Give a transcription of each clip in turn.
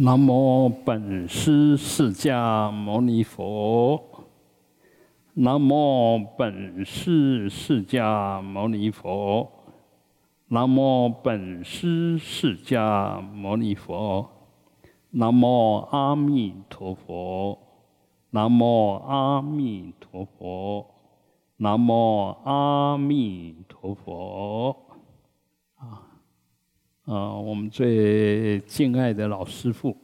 南无本师释迦牟尼佛。南无本师释迦牟尼佛。南无本师释迦牟尼佛。南无阿弥陀佛。南无阿弥陀佛。南无阿弥陀佛。啊。我们最敬爱的老师傅，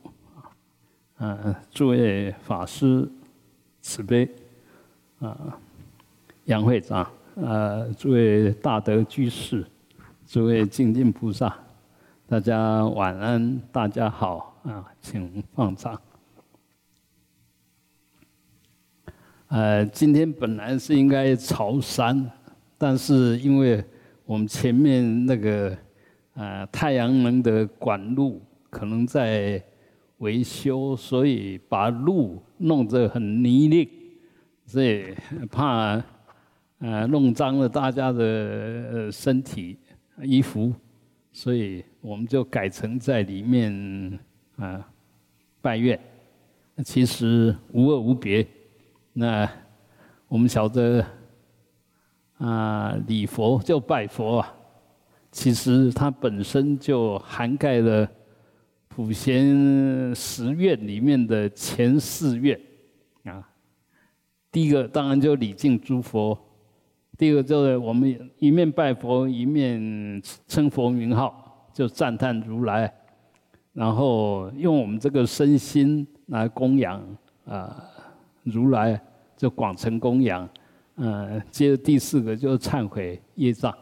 啊，诸位法师慈悲，啊，杨会长，啊，诸位大德居士，诸位精进菩萨，大家晚安，大家好，啊，请放掌。呃，今天本来是应该朝山，但是因为我们前面那个。啊，太阳能的管路可能在维修，所以把路弄得很泥泞，所以怕啊弄脏了大家的身体衣服，所以我们就改成在里面啊拜月。其实无二无别。那我们晓得啊，礼佛就拜佛啊。其实它本身就涵盖了普贤十愿里面的前四愿啊。第一个当然就礼敬诸佛，第二个就是我们一面拜佛，一面称佛名号，就赞叹如来，然后用我们这个身心来供养啊如来，就广成供养。嗯，接着第四个就是忏悔业障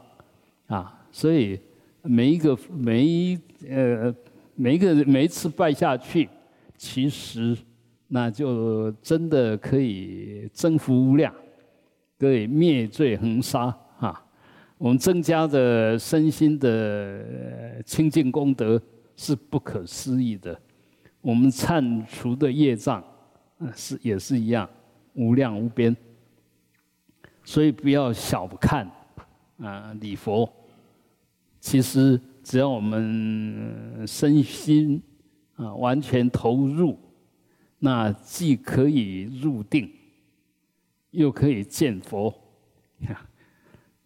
啊。所以每一个每一呃每一个每一次拜下去，其实那就真的可以增福无量，可以灭罪恒沙哈。我们增加的身心的清净功德是不可思议的，我们忏除的业障是也是一样无量无边。所以不要小看啊礼佛。其实，只要我们身心啊完全投入，那既可以入定，又可以见佛。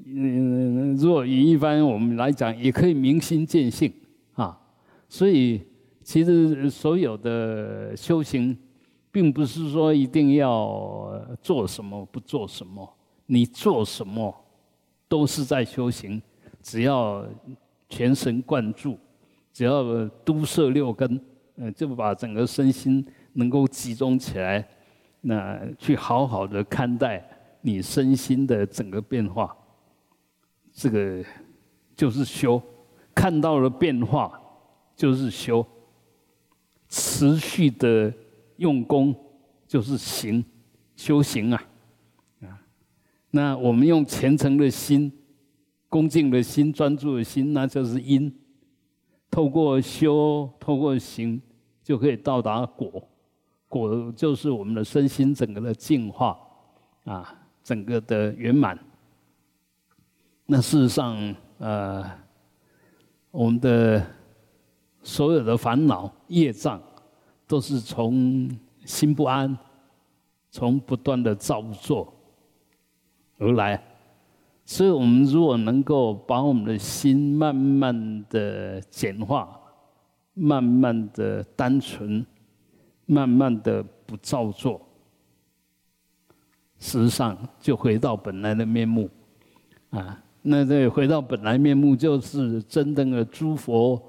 嗯，若以一般我们来讲，也可以明心见性啊。所以，其实所有的修行，并不是说一定要做什么不做什么，你做什么都是在修行。只要全神贯注，只要都摄六根，嗯，就把整个身心能够集中起来，那去好好的看待你身心的整个变化，这个就是修。看到了变化就是修，持续的用功就是行，修行啊，啊，那我们用虔诚的心。恭敬的心、专注的心，那就是因。透过修、透过行，就可以到达果。果就是我们的身心整个的净化啊，整个的圆满。那事实上，呃，我们的所有的烦恼、业障，都是从心不安、从不断的造作而来。所以，我们如果能够把我们的心慢慢的简化，慢慢的单纯，慢慢的不造作，事实上就回到本来的面目，啊，那这回到本来面目，就是真正的诸佛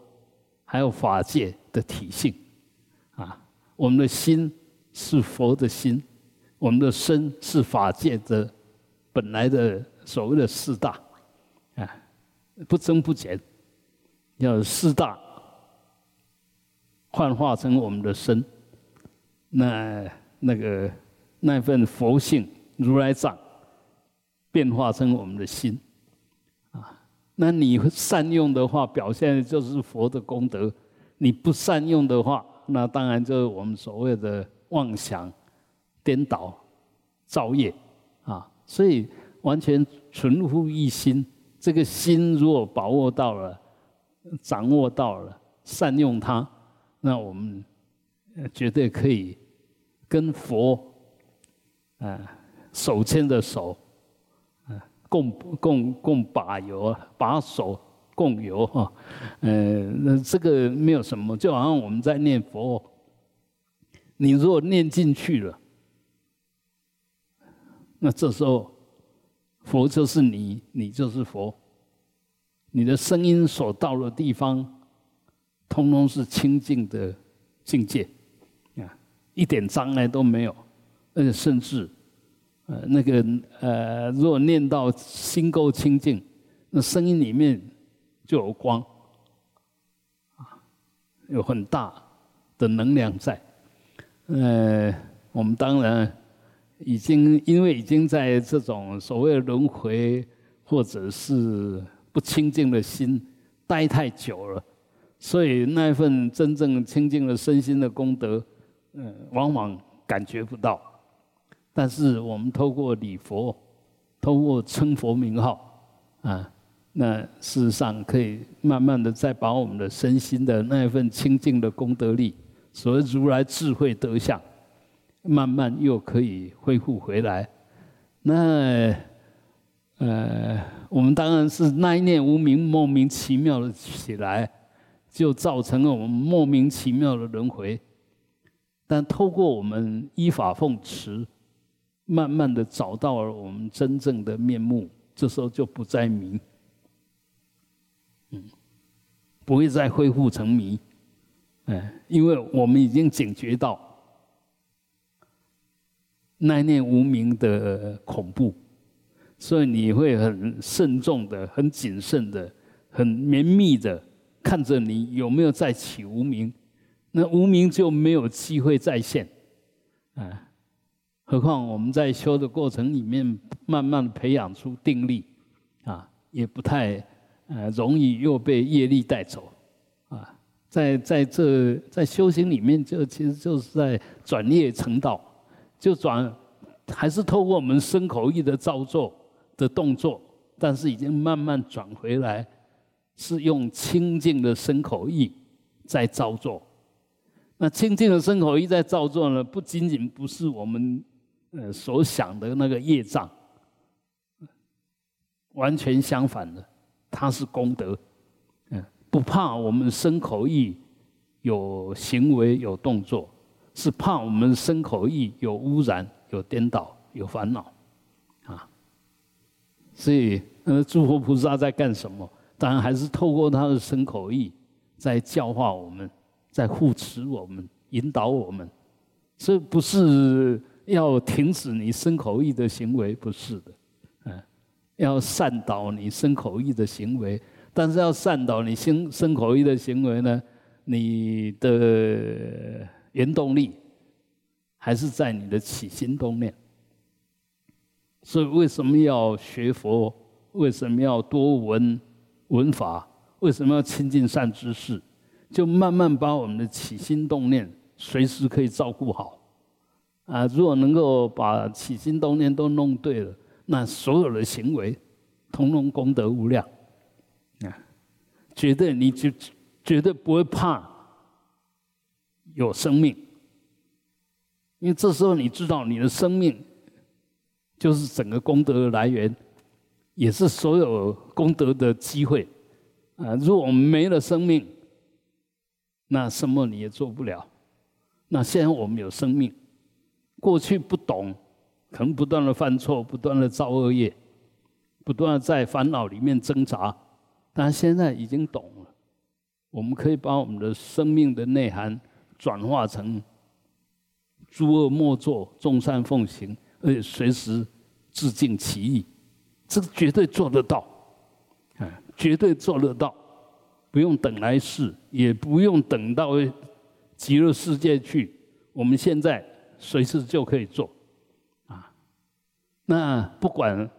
还有法界的体性，啊，我们的心是佛的心，我们的身是法界的本来的。所谓的四大，啊，不增不减，要四大幻化成我们的身，那那个那份佛性如来藏变化成我们的心，啊，那你善用的话，表现的就是佛的功德；你不善用的话，那当然就是我们所谓的妄想、颠倒、造业，啊，所以。完全存乎一心，这个心如果把握到了、掌握到了、善用它，那我们绝对可以跟佛啊手牵着手，啊共共共把游，把手共游哈，呃，那这个没有什么，就好像我们在念佛，你如果念进去了，那这时候佛就是你，你就是佛，你的声音所到的地方，通通是清净的境界。啊一点障碍都没有，而且甚至，呃，那个呃，如果念到心够清净，那声音里面就有光，啊，有很大的能量在。呃，我们当然已经因为已经在这种所谓的轮回或者是不清净的心待太久了，所以那一份真正清净的身心的功德。嗯，往往感觉不到，但是我们透过礼佛，透过称佛名号，啊，那事实上可以慢慢的再把我们的身心的那一份清净的功德力，所谓如来智慧德相，慢慢又可以恢复回来。那，呃，我们当然是那一念无名莫名其妙的起来，就造成了我们莫名其妙的轮回。但透过我们依法奉持，慢慢的找到了我们真正的面目，这时候就不再迷，嗯，不会再恢复成迷，哎，因为我们已经警觉到那念无名的恐怖，所以你会很慎重的、很谨慎的、很绵密的看着你有没有再起无名。那无名就没有机会再现，啊，何况我们在修的过程里面，慢慢培养出定力，啊，也不太呃容易又被业力带走，啊，在在这在修行里面，就其实就是在转业成道，就转还是透过我们身口意的造作的动作，但是已经慢慢转回来，是用清净的身口意在造作。那清净的身口意在造作呢，不仅仅不是我们呃所想的那个业障，完全相反的，它是功德。嗯，不怕我们身口意有行为有动作，是怕我们身口意有污染、有颠倒、有烦恼啊。所以，呃，诸佛菩萨在干什么？当然还是透过他的身口意在教化我们。在护持我们，引导我们，这不是要停止你身口意的行为，不是的，嗯，要善导你身口意的行为，但是要善导你心身口意的行为呢，你的原动力还是在你的起心动念。所以为什么要学佛？为什么要多闻 闻法？为什么要亲近善知识？就慢慢把我们的起心动念随时可以照顾好，啊，如果能够把起心动念都弄对了，那所有的行为，通通功德无量，啊，绝对你就绝对不会怕有生命，因为这时候你知道你的生命就是整个功德的来源，也是所有功德的机会，啊，如果我们没了生命。那什么你也做不了。那现在我们有生命，过去不懂，可能不断的犯错，不断的造恶业，不断的在烦恼里面挣扎。但现在已经懂了，我们可以把我们的生命的内涵转化成诸恶莫作，众善奉行，而且随时自尽其意，这个绝对做得到，啊，绝对做得到。不用等来世，也不用等到极乐世界去，我们现在随时就可以做，啊，那不管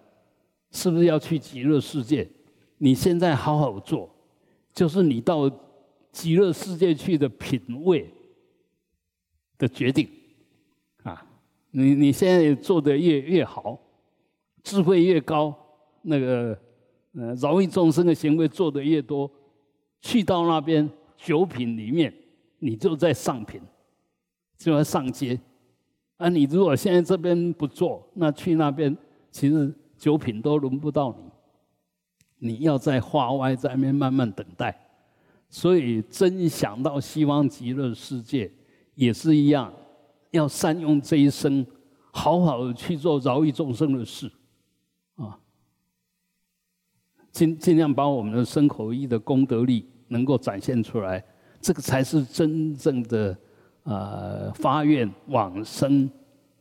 是不是要去极乐世界，你现在好好做，就是你到极乐世界去的品位的决定，啊，你你现在做的越越好，智慧越高，那个呃饶益众生的行为做的越多。去到那边九品里面，你就在上品，就要上街。啊，你如果现在这边不做，那去那边，其实九品都轮不到你。你要在化外在那边慢慢等待。所以真想到西方极乐世界，也是一样，要善用这一生，好好的去做饶益众生的事，啊，尽尽量把我们的身口意的功德力能够展现出来，这个才是真正的啊发愿往生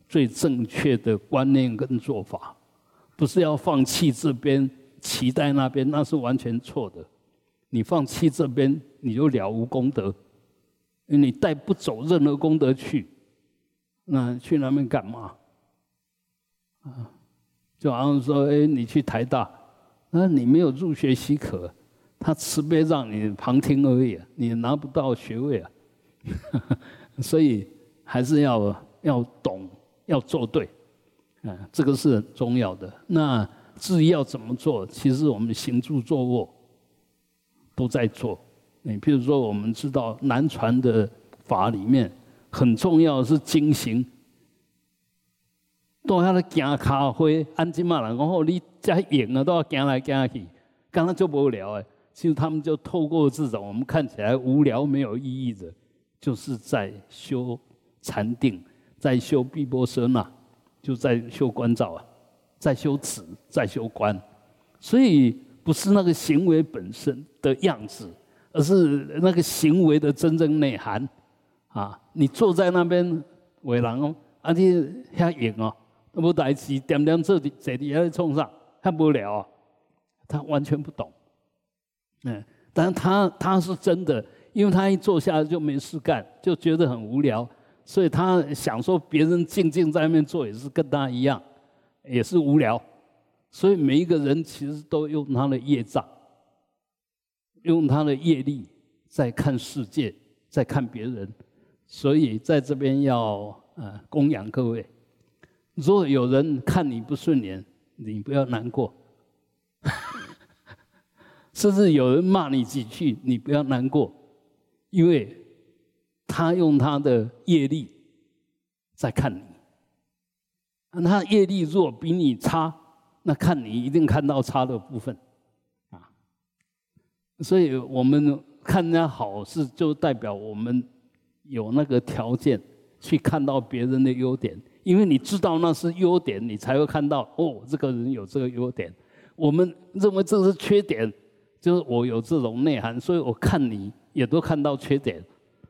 最正确的观念跟做法，不是要放弃这边，期待那边，那是完全错的。你放弃这边，你就了无功德，因为你带不走任何功德去，那去那边干嘛？啊，就好像说，哎，你去台大，那你没有入学许可，他慈悲让你旁听而已，你拿不到学位啊。所以还是要要懂，要做对，啊，这个是很重要的。那至于要怎么做，其实我们行住坐卧。都在做，你譬如说，我们知道南传的法里面很重要是精行，都要行咖啡，安静嘛，然后你再演啊，都要行来行去，刚刚就无聊哎。其实他们就透过这种我们看起来无聊没有意义的，就是在修禅定，在修碧波舍那，就在修观照啊，在修止，在修观，所以。不是那个行为本身的样子，而是那个行为的真正内涵。啊，你坐在那边为人哦，啊你遐演哦，那无代志，点点坐伫坐伫遐冲上，很无聊啊。他完全不懂，嗯，但他他是真的，因为他一坐下来就没事干，就觉得很无聊，所以他想说别人静静在那边坐也是跟他一样，也是无聊。所以每一个人其实都用他的业障，用他的业力在看世界，在看别人。所以在这边要呃供养各位。如果有人看你不顺眼，你不要难过；甚至有人骂你几句，你不要难过，因为他用他的业力在看你。他业力若比你差。那看你一定看到差的部分，所以我们看人家好事就代表我们有那个条件去看到别人的优点，因为你知道那是优点，你才会看到哦，这个人有这个优点。我们认为这是缺点，就是我有这种内涵，所以我看你也都看到缺点，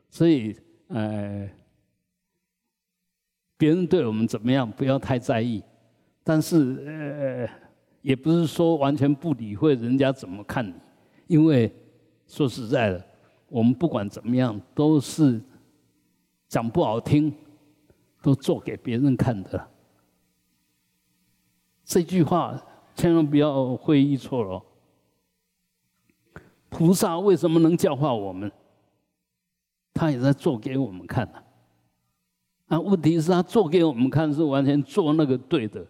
所以呃，别人对我们怎么样，不要太在意。但是，呃，也不是说完全不理会人家怎么看你，因为说实在的，我们不管怎么样，都是讲不好听，都做给别人看的。这句话千万不要会意错了。菩萨为什么能教化我们？他也在做给我们看的。啊，问题是他做给我们看，是完全做那个对的。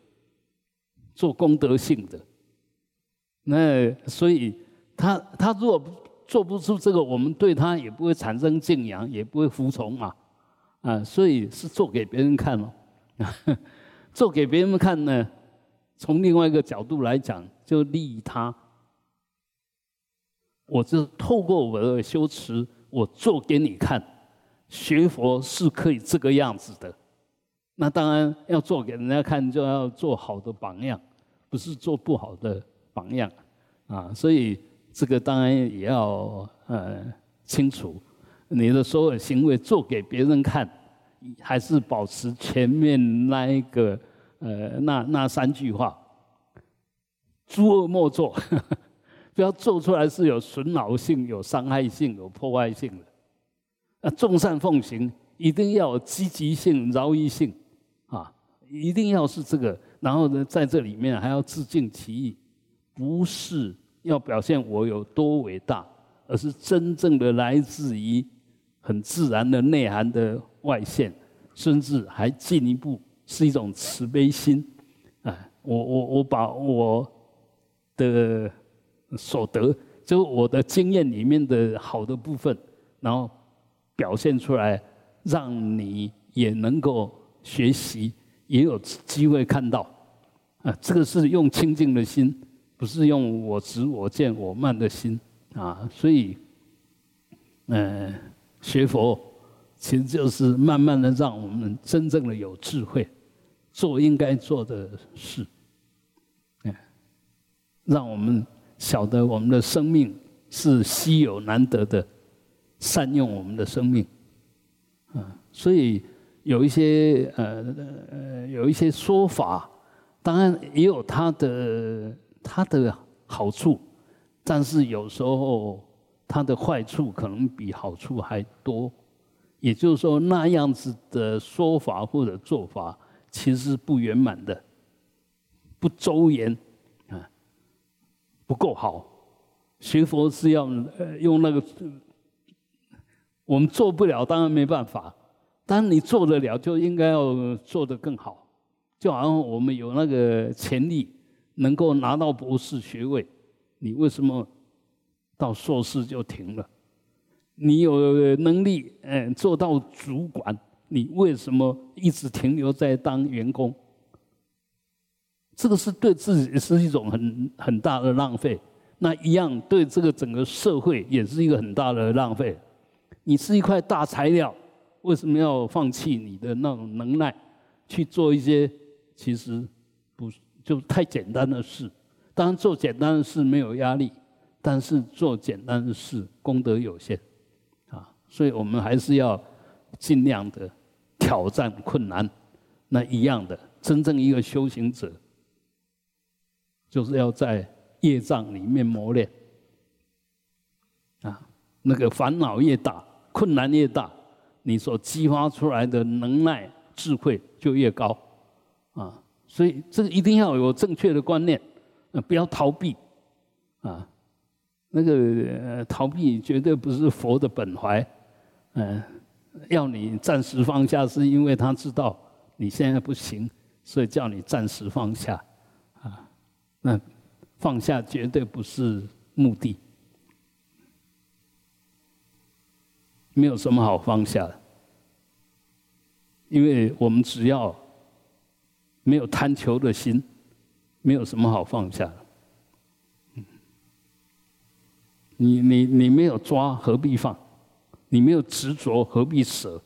做功德性的，那所以他他如果做不出这个，我们对他也不会产生敬仰，也不会服从嘛，啊，所以是做给别人看哦，做给别人看呢，从另外一个角度来讲，就利他。我就透过我的修持，我做给你看，学佛是可以这个样子的。那当然要做给人家看，就要做好的榜样。不是做不好的榜样啊，所以这个当然也要呃清楚，你的所有行为做给别人看，还是保持前面那一个呃那那三句话：诸恶莫作，不要做出来是有损恼性、有伤害性、有破坏性的；啊，众善奉行，一定要有积极性、饶益性啊，一定要是这个。然后呢，在这里面还要自尽其意，不是要表现我有多伟大，而是真正的来自于很自然的内涵的外现，甚至还进一步是一种慈悲心。啊，我我我把我的所得，就我的经验里面的好的部分，然后表现出来，让你也能够学习，也有机会看到。啊，这个是用清净的心，不是用我执、我见、我慢的心啊。所以，嗯，学佛其实就是慢慢的让我们真正的有智慧，做应该做的事，嗯，让我们晓得我们的生命是稀有难得的，善用我们的生命，啊，所以有一些呃呃有一些说法。当然也有它的它的好处，但是有时候它的坏处可能比好处还多。也就是说，那样子的说法或者做法，其实不圆满的，不周延啊，不够好。学佛是要呃用那个，我们做不了，当然没办法。但你做得了，就应该要做得更好。就好像我们有那个潜力，能够拿到博士学位，你为什么到硕士就停了？你有能力，嗯，做到主管，你为什么一直停留在当员工？这个是对自己是一种很很大的浪费。那一样对这个整个社会也是一个很大的浪费。你是一块大材料，为什么要放弃你的那种能耐去做一些？其实就太简单的事，当然做简单的事没有压力，但是做简单的事功德有限，啊，所以我们还是要尽量的挑战困难。那一样的，真正一个修行者，就是要在业障里面磨练，啊，那个烦恼越大，困难越大，你所激发出来的能耐、智慧就越高。啊，所以这个一定要有正确的观念，呃，不要逃避，啊，那个逃避绝对不是佛的本怀，嗯，要你暂时放下，是因为他知道你现在不行，所以叫你暂时放下，啊，那放下绝对不是目的，没有什么好放下的，因为我们只要。没有贪求的心，没有什么好放下的。你你你没有抓，何必放？你没有执着，何必舍？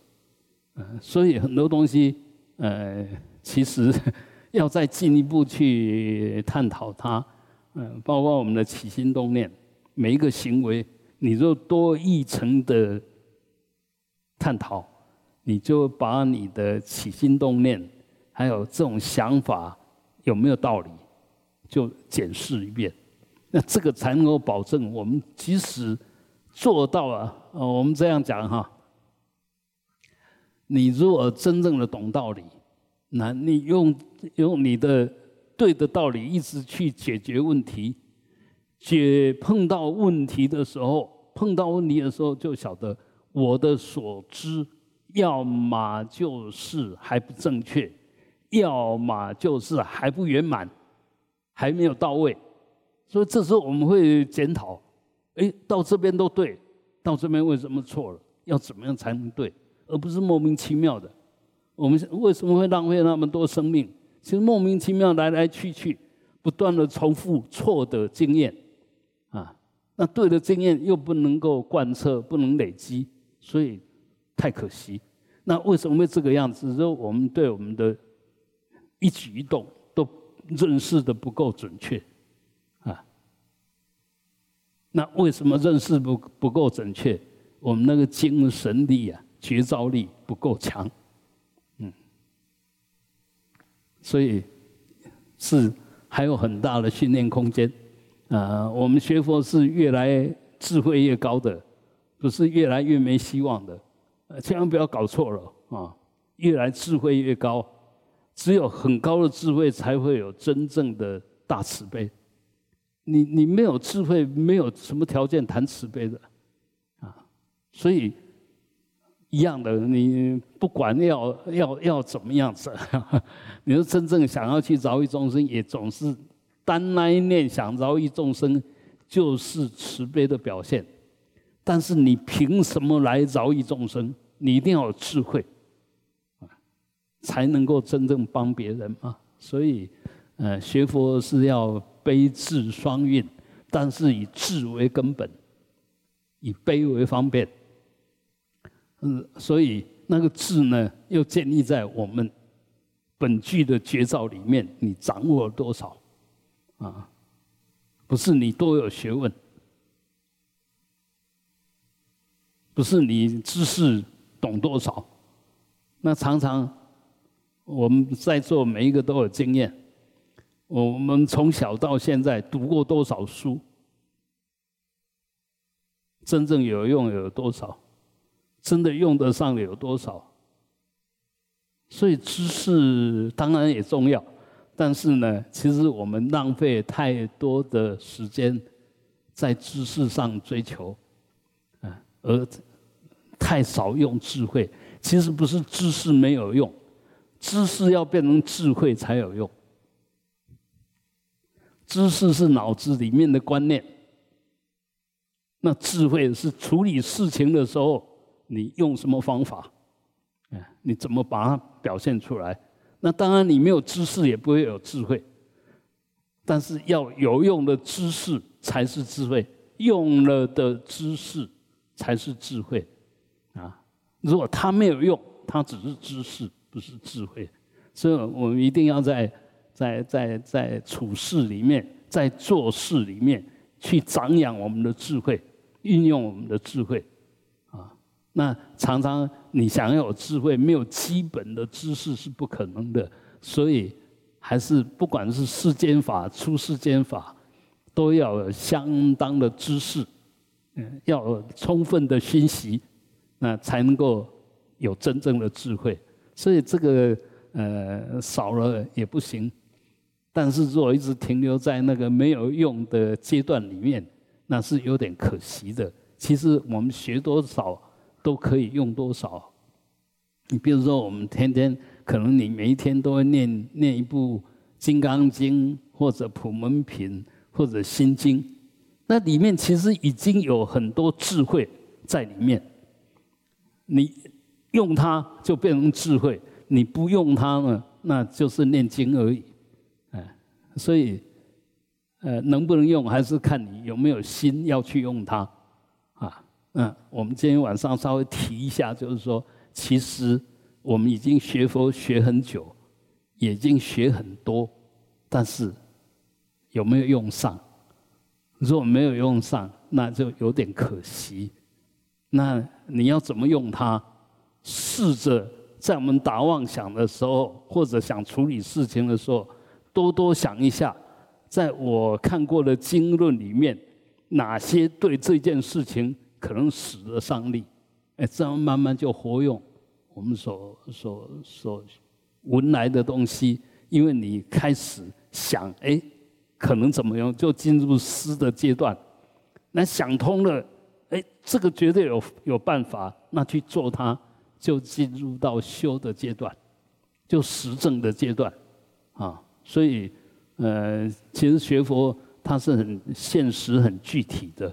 嗯，所以很多东西，呃，其实 要再进一步去探讨它。嗯，包括我们的起心动念，每一个行为，你若多一层的探讨，你就把你的起心动念。还有这种想法有没有道理？就检视一遍，那这个才能够保证我们即使做到了。呃，我们这样讲哈，你如果真正的懂道理，那你用用你的对的道理一直去解决问题，解碰到问题的时候，碰到问题的时候就晓得我的所知，要么就是还不正确。要么就是还不圆满，还没有到位，所以这时候我们会检讨：哎，到这边都对，到这边为什么错了？要怎么样才能对？而不是莫名其妙的。我们为什么会浪费那么多生命？其实莫名其妙来来去去，不断的重复错的经验，啊，那对的经验又不能够贯彻，不能累积，所以太可惜。那为什么会这个样子？说我们对我们的。一举一动都认识的不够准确，啊，那为什么认识不不够准确？我们那个精神力啊，觉照力不够强，嗯，所以是还有很大的训练空间，啊，我们学佛是越来智慧越高的，不是越来越没希望的，呃，千万不要搞错了啊，越来智慧越高。只有很高的智慧，才会有真正的大慈悲。你你没有智慧，没有什么条件谈慈悲的，啊，所以一样的，你不管要要要怎么样子，你说真正想要去饶益众生，也总是单那一念想饶益众生，就是慈悲的表现。但是你凭什么来饶益众生？你一定要有智慧，才能够真正帮别人嘛。所以，呃，学佛是要悲智双运，但是以智为根本，以悲为方便。嗯，所以那个智呢，又建立在我们本具的绝招里面，你掌握了多少？啊，不是你多有学问，不是你知识懂多少。那常常我们在座每一个都有经验，我们从小到现在读过多少书？真正有用有多少？真的用得上的有多少？所以知识当然也重要，但是呢，其实我们浪费太多的时间在知识上追求，啊，而太少用智慧。其实不是知识没有用，知识要变成智慧才有用。知识是脑子里面的观念，那智慧是处理事情的时候。你用什么方法？哎，你怎么把它表现出来？那当然，你没有知识也不会有智慧。但是要有用的知识才是智慧，用了的知识才是智慧啊！如果它没有用，它只是知识，不是智慧。所以我们一定要在在在在处事里面，在做事里面去长养我们的智慧，运用我们的智慧。啊那常常你想要有智慧，没有基本的知识是不可能的。所以还是不管是世间法、出世间法，都要有相当的知识，嗯，要有充分的熏习，那才能够有真正的智慧。所以这个呃少了也不行。但是如果一直停留在那个没有用的阶段里面，那是有点可惜的。其实我们学多少。都可以用多少？你比如说，我们天天可能你每一天都会念念一部《金刚经》或者《普门品》或者《心经》，那里面其实已经有很多智慧在里面。你用它就变成智慧，你不用它呢，那就是念经而已。哎，所以，呃，能不能用还是看你有没有心要去用它。啊嗯，我们今天晚上稍微提一下，就是说，其实我们已经学佛学很久，已经学很多，但是有没有用上？如果没有用上，那就有点可惜。那你要怎么用它？试着在我们打妄想的时候，或者想处理事情的时候，多多想一下，在我看过的经论里面，哪些对这件事情。可能使得上力，哎，这样慢慢就活用我们所所所闻来的东西，因为你开始想，哎，可能怎么样，就进入思的阶段。那想通了，哎，这个绝对有有办法，那去做它，就进入到修的阶段，就实证的阶段，啊，所以，呃，其实学佛它是很现实、很具体的。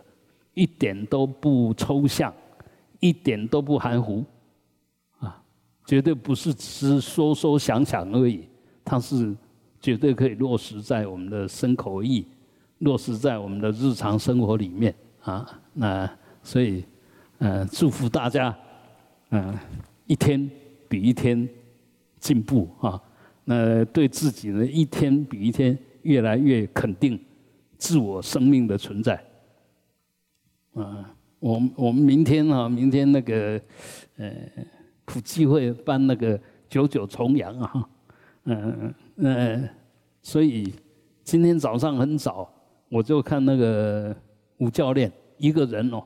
一点都不抽象，一点都不含糊，啊，绝对不是只说说想想而已，它是绝对可以落实在我们的身口意，落实在我们的日常生活里面啊。那所以，呃，祝福大家，嗯，一天比一天进步啊。那对自己呢，一天比一天越来越肯定自我生命的存在。啊，我我们明天啊，明天那个，呃，普济会办那个九九重阳啊，嗯嗯，所以今天早上很早，我就看那个吴教练一个人哦，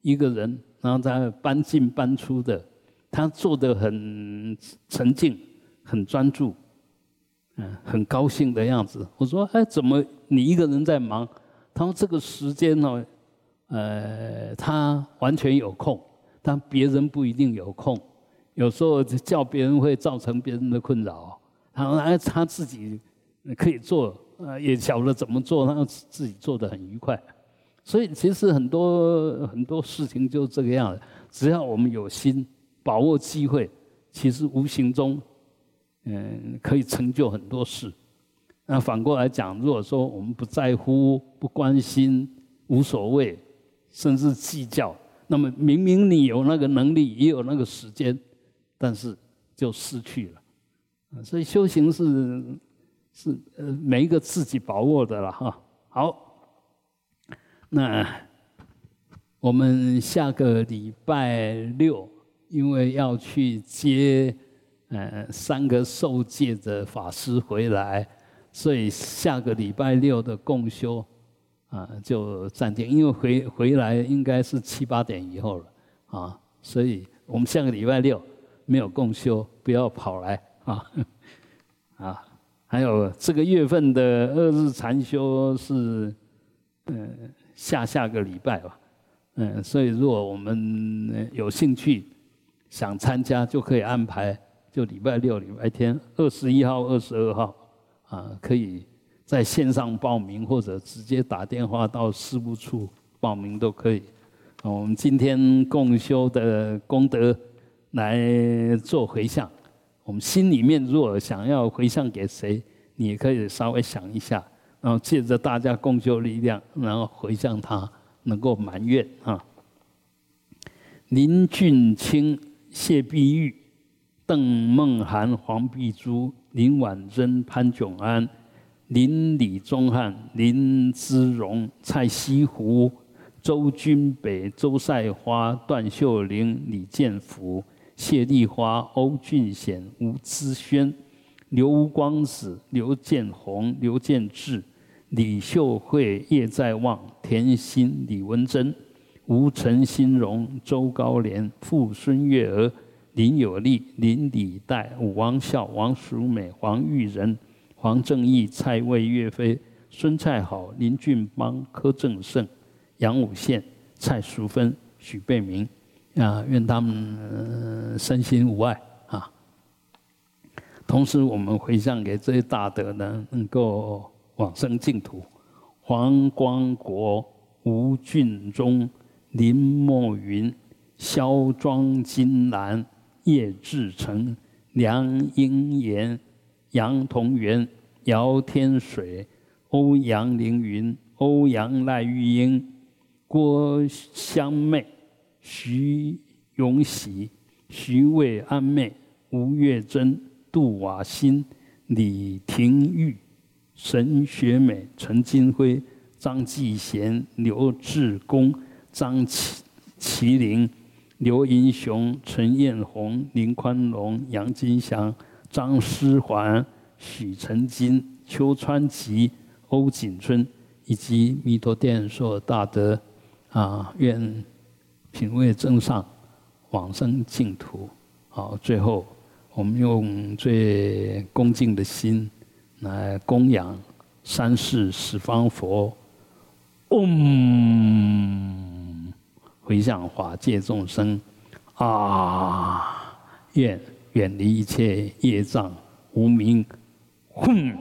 一个人，然后他搬进搬出的，他做的很沉静，很专注，嗯，很高兴的样子。我说，哎，怎么你一个人在忙？他说这个时间呢？呃，他完全有空，但别人不一定有空。有时候叫别人会造成别人的困扰。然后他他自己可以做，呃，也晓得怎么做，他自己做的很愉快。所以其实很多很多事情就是这个样子。只要我们有心，把握机会，其实无形中嗯，可以成就很多事。那反过来讲，如果说我们不在乎、不关心、无所谓，甚至计较，那么明明你有那个能力，也有那个时间，但是就失去了。所以修行是是呃每一个自己把握的了哈。好，那我们下个礼拜六，因为要去接呃三个受戒的法师回来。所以下个礼拜六的共修，啊，就暂停，因为回回来应该是七八点以后了，啊，所以我们下个礼拜六没有共修，不要跑来啊，啊，还有这个月份的二日禅修是，嗯，下下个礼拜吧，嗯，所以如果我们有兴趣想参加，就可以安排，就礼拜六、礼拜天，二十一号、二十二号。啊，可以在线上报名，或者直接打电话到事务处报名都可以。我们今天共修的功德来做回向，我们心里面如果想要回向给谁，你可以稍微想一下，然后借着大家共修力量，然后回向他能够满愿啊。林俊清、谢碧玉、邓梦涵、黄碧珠。林婉珍、潘炯安、林李宗汉、林之荣、蔡西湖、周君北、周赛花、段秀玲、李建福、谢丽花、欧俊显、吴之轩、刘光子、刘建宏、刘建志、李秀慧、叶在望、田心、李文珍、吴陈新荣、周高连、傅孙月娥。林有利、林李代、王孝、王淑美、黄玉仁、黄正义、蔡魏、岳飞、孙蔡好、林俊邦、柯正胜、杨武宪、蔡淑芬、许贝明，啊，愿他们身心无碍啊。同时，我们回向给这些大德呢，能够往生净土。黄光国、吴俊忠、林墨云、肖庄金兰。叶志成、梁英言、杨同元、姚天水、欧阳凌云、欧阳赖玉英、郭香妹、徐永喜、徐卫安妹、吴月珍、杜瓦新、李廷玉、沈雪美、陈金辉、张继贤、刘志功、张麒麒麟。刘英雄、陈艳红、林宽龙、杨金祥、张思环、许成金、邱川吉、欧景春，以及弥陀殿所大德，啊，愿品位正上，往生净土。好，最后我们用最恭敬的心来供养三世十方佛。嗡。回向法界众生，啊，愿远离一切业障无明，哼。